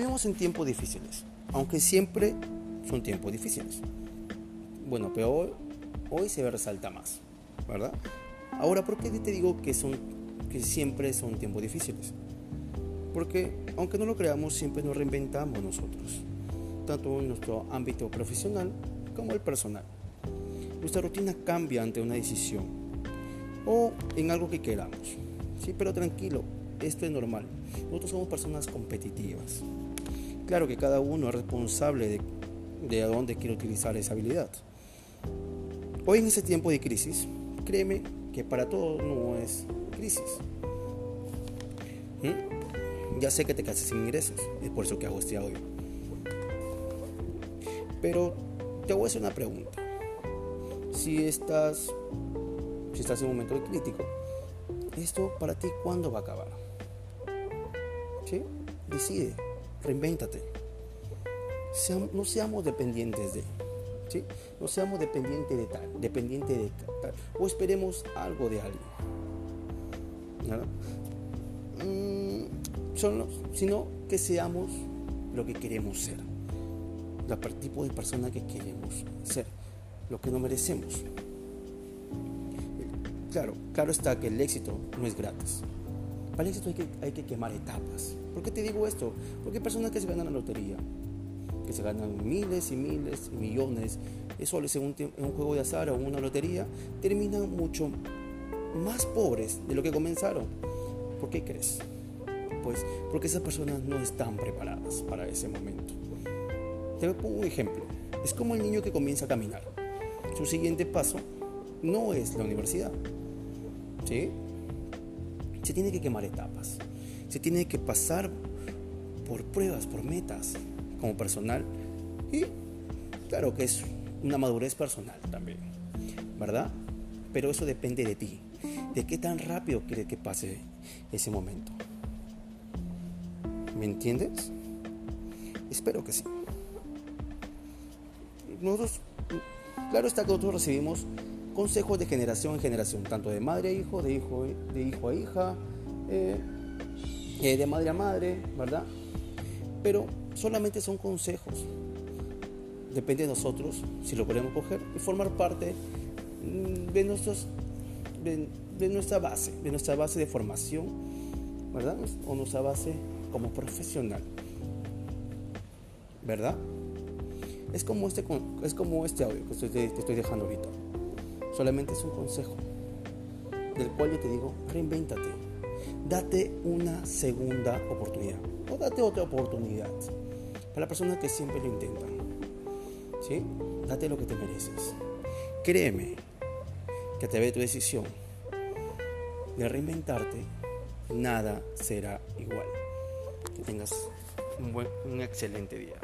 Vivimos en tiempos difíciles, aunque siempre son tiempos difíciles. Bueno, pero hoy, hoy se resalta más, ¿verdad? Ahora, ¿por qué te digo que, son, que siempre son tiempos difíciles? Porque, aunque no lo creamos, siempre nos reinventamos nosotros, tanto en nuestro ámbito profesional como el personal. Nuestra rutina cambia ante una decisión o en algo que queramos. Sí, pero tranquilo, esto es normal. Nosotros somos personas competitivas. Claro que cada uno es responsable de, de dónde quiere utilizar esa habilidad. Hoy en ese tiempo de crisis, créeme que para todos no es crisis. ¿Mm? Ya sé que te quedas sin ingresos, es por eso que hago este audio. Pero te voy a hacer una pregunta. Si estás, si estás en un momento crítico, ¿esto para ti cuándo va a acabar? ¿Sí? Decide, reinvéntate. no seamos dependientes de, ¿sí? No seamos dependientes de tal, dependientes de tal, o esperemos algo de alguien. Mm, sino que seamos lo que queremos ser, el tipo de persona que queremos ser, lo que no merecemos. Claro, claro está que el éxito no es gratis. Para el éxito hay que, hay que quemar etapas. ¿Por qué te digo esto? Porque hay personas que se ganan la lotería, que se ganan miles y miles y millones de soles en un, en un juego de azar o en una lotería, terminan mucho más pobres de lo que comenzaron. ¿Por qué crees? Pues porque esas personas no están preparadas para ese momento. Te pongo un ejemplo. Es como el niño que comienza a caminar. Su siguiente paso no es la universidad. ¿Sí? Se tiene que quemar etapas. Se tiene que pasar por pruebas, por metas como personal. Y claro que es una madurez personal también. ¿Verdad? Pero eso depende de ti. De qué tan rápido quieres que pase ese momento. ¿Me entiendes? Espero que sí. Nosotros, claro está que nosotros recibimos consejos de generación en generación, tanto de madre a hijo, de hijo, de hijo a hija, eh, eh, de madre a madre, ¿verdad? Pero solamente son consejos. Depende de nosotros si lo queremos coger y formar parte mm, de, nuestros, de nuestra base, de nuestra base de formación, ¿verdad? O nuestra base como profesional. ¿Verdad? Es como este, es como este audio que te estoy dejando ahorita. Solamente es un consejo del cual yo te digo, reinvéntate. Date una segunda oportunidad. O date otra oportunidad. Para la persona que siempre lo intentan. ¿Sí? Date lo que te mereces. Créeme que a través de tu decisión de reinventarte, nada será igual. Que tengas un, buen, un excelente día.